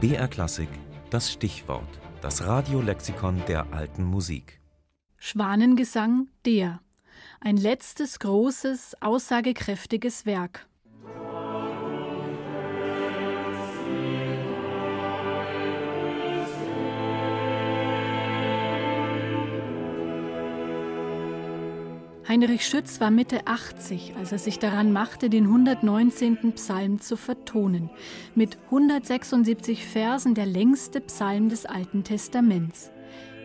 BR Klassik, das Stichwort, das Radiolexikon der alten Musik. Schwanengesang der. Ein letztes großes, aussagekräftiges Werk. Heinrich Schütz war Mitte 80, als er sich daran machte, den 119. Psalm zu vertonen. Mit 176 Versen der längste Psalm des Alten Testaments.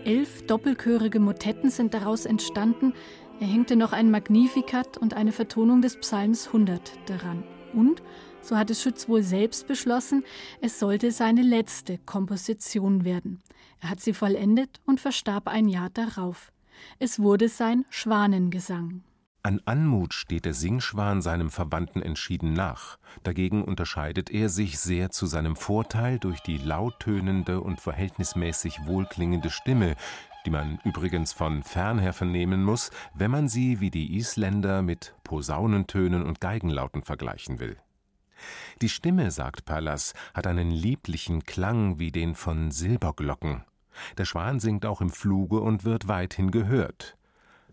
Elf doppelchörige Motetten sind daraus entstanden. Er hängte noch ein Magnificat und eine Vertonung des Psalms 100 daran. Und, so hat es Schütz wohl selbst beschlossen, es sollte seine letzte Komposition werden. Er hat sie vollendet und verstarb ein Jahr darauf. Es wurde sein Schwanengesang. An Anmut steht der Singschwan seinem Verwandten entschieden nach. Dagegen unterscheidet er sich sehr zu seinem Vorteil durch die lauttönende und verhältnismäßig wohlklingende Stimme, die man übrigens von fernher vernehmen muss, wenn man sie wie die Isländer mit Posaunentönen und Geigenlauten vergleichen will. Die Stimme, sagt Pallas, hat einen lieblichen Klang wie den von Silberglocken. Der Schwan singt auch im Fluge und wird weithin gehört.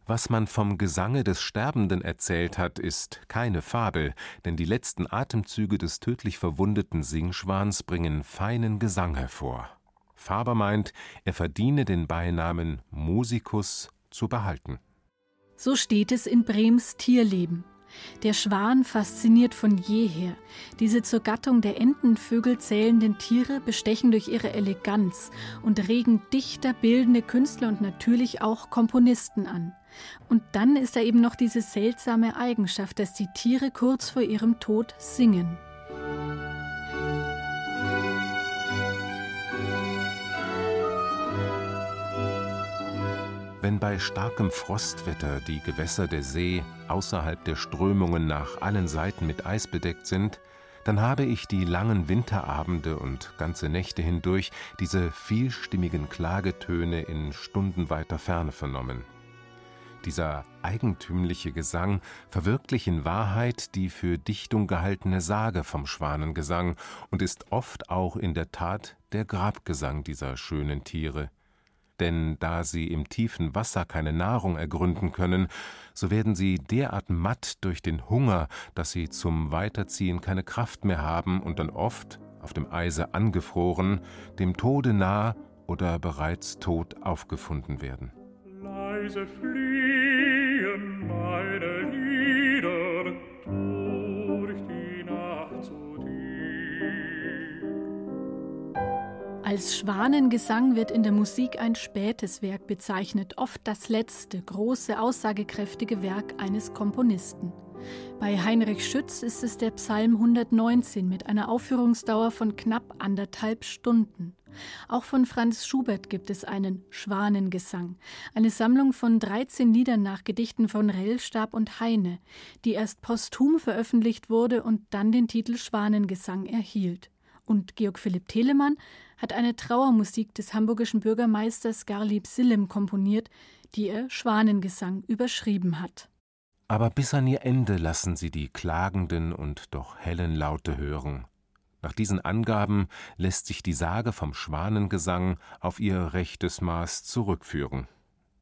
Was man vom Gesange des Sterbenden erzählt hat, ist keine Fabel, denn die letzten Atemzüge des tödlich verwundeten Singschwans bringen feinen Gesang hervor. Faber meint, er verdiene den Beinamen Musikus zu behalten. So steht es in Brems Tierleben. Der Schwan fasziniert von jeher. Diese zur Gattung der Entenvögel zählenden Tiere bestechen durch ihre Eleganz und regen Dichter, bildende Künstler und natürlich auch Komponisten an. Und dann ist da eben noch diese seltsame Eigenschaft, dass die Tiere kurz vor ihrem Tod singen. Wenn bei starkem Frostwetter die Gewässer der See außerhalb der Strömungen nach allen Seiten mit Eis bedeckt sind, dann habe ich die langen Winterabende und ganze Nächte hindurch diese vielstimmigen Klagetöne in stundenweiter Ferne vernommen. Dieser eigentümliche Gesang verwirklicht in Wahrheit die für Dichtung gehaltene Sage vom Schwanengesang und ist oft auch in der Tat der Grabgesang dieser schönen Tiere denn da sie im tiefen Wasser keine Nahrung ergründen können, so werden sie derart matt durch den Hunger, dass sie zum Weiterziehen keine Kraft mehr haben und dann oft, auf dem Eise angefroren, dem Tode nah oder bereits tot aufgefunden werden. Leise fliehen Als Schwanengesang wird in der Musik ein spätes Werk bezeichnet, oft das letzte, große, aussagekräftige Werk eines Komponisten. Bei Heinrich Schütz ist es der Psalm 119 mit einer Aufführungsdauer von knapp anderthalb Stunden. Auch von Franz Schubert gibt es einen Schwanengesang, eine Sammlung von 13 Liedern nach Gedichten von Rellstab und Heine, die erst posthum veröffentlicht wurde und dann den Titel Schwanengesang erhielt. Und Georg Philipp Telemann hat eine Trauermusik des hamburgischen Bürgermeisters Garlieb Sillem komponiert, die er Schwanengesang überschrieben hat. Aber bis an ihr Ende lassen sie die klagenden und doch hellen Laute hören. Nach diesen Angaben lässt sich die Sage vom Schwanengesang auf ihr rechtes Maß zurückführen.